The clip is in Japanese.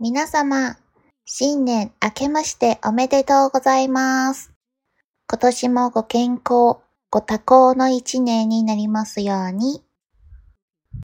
皆様、新年明けましておめでとうございます。今年もご健康、ご多幸の一年になりますように。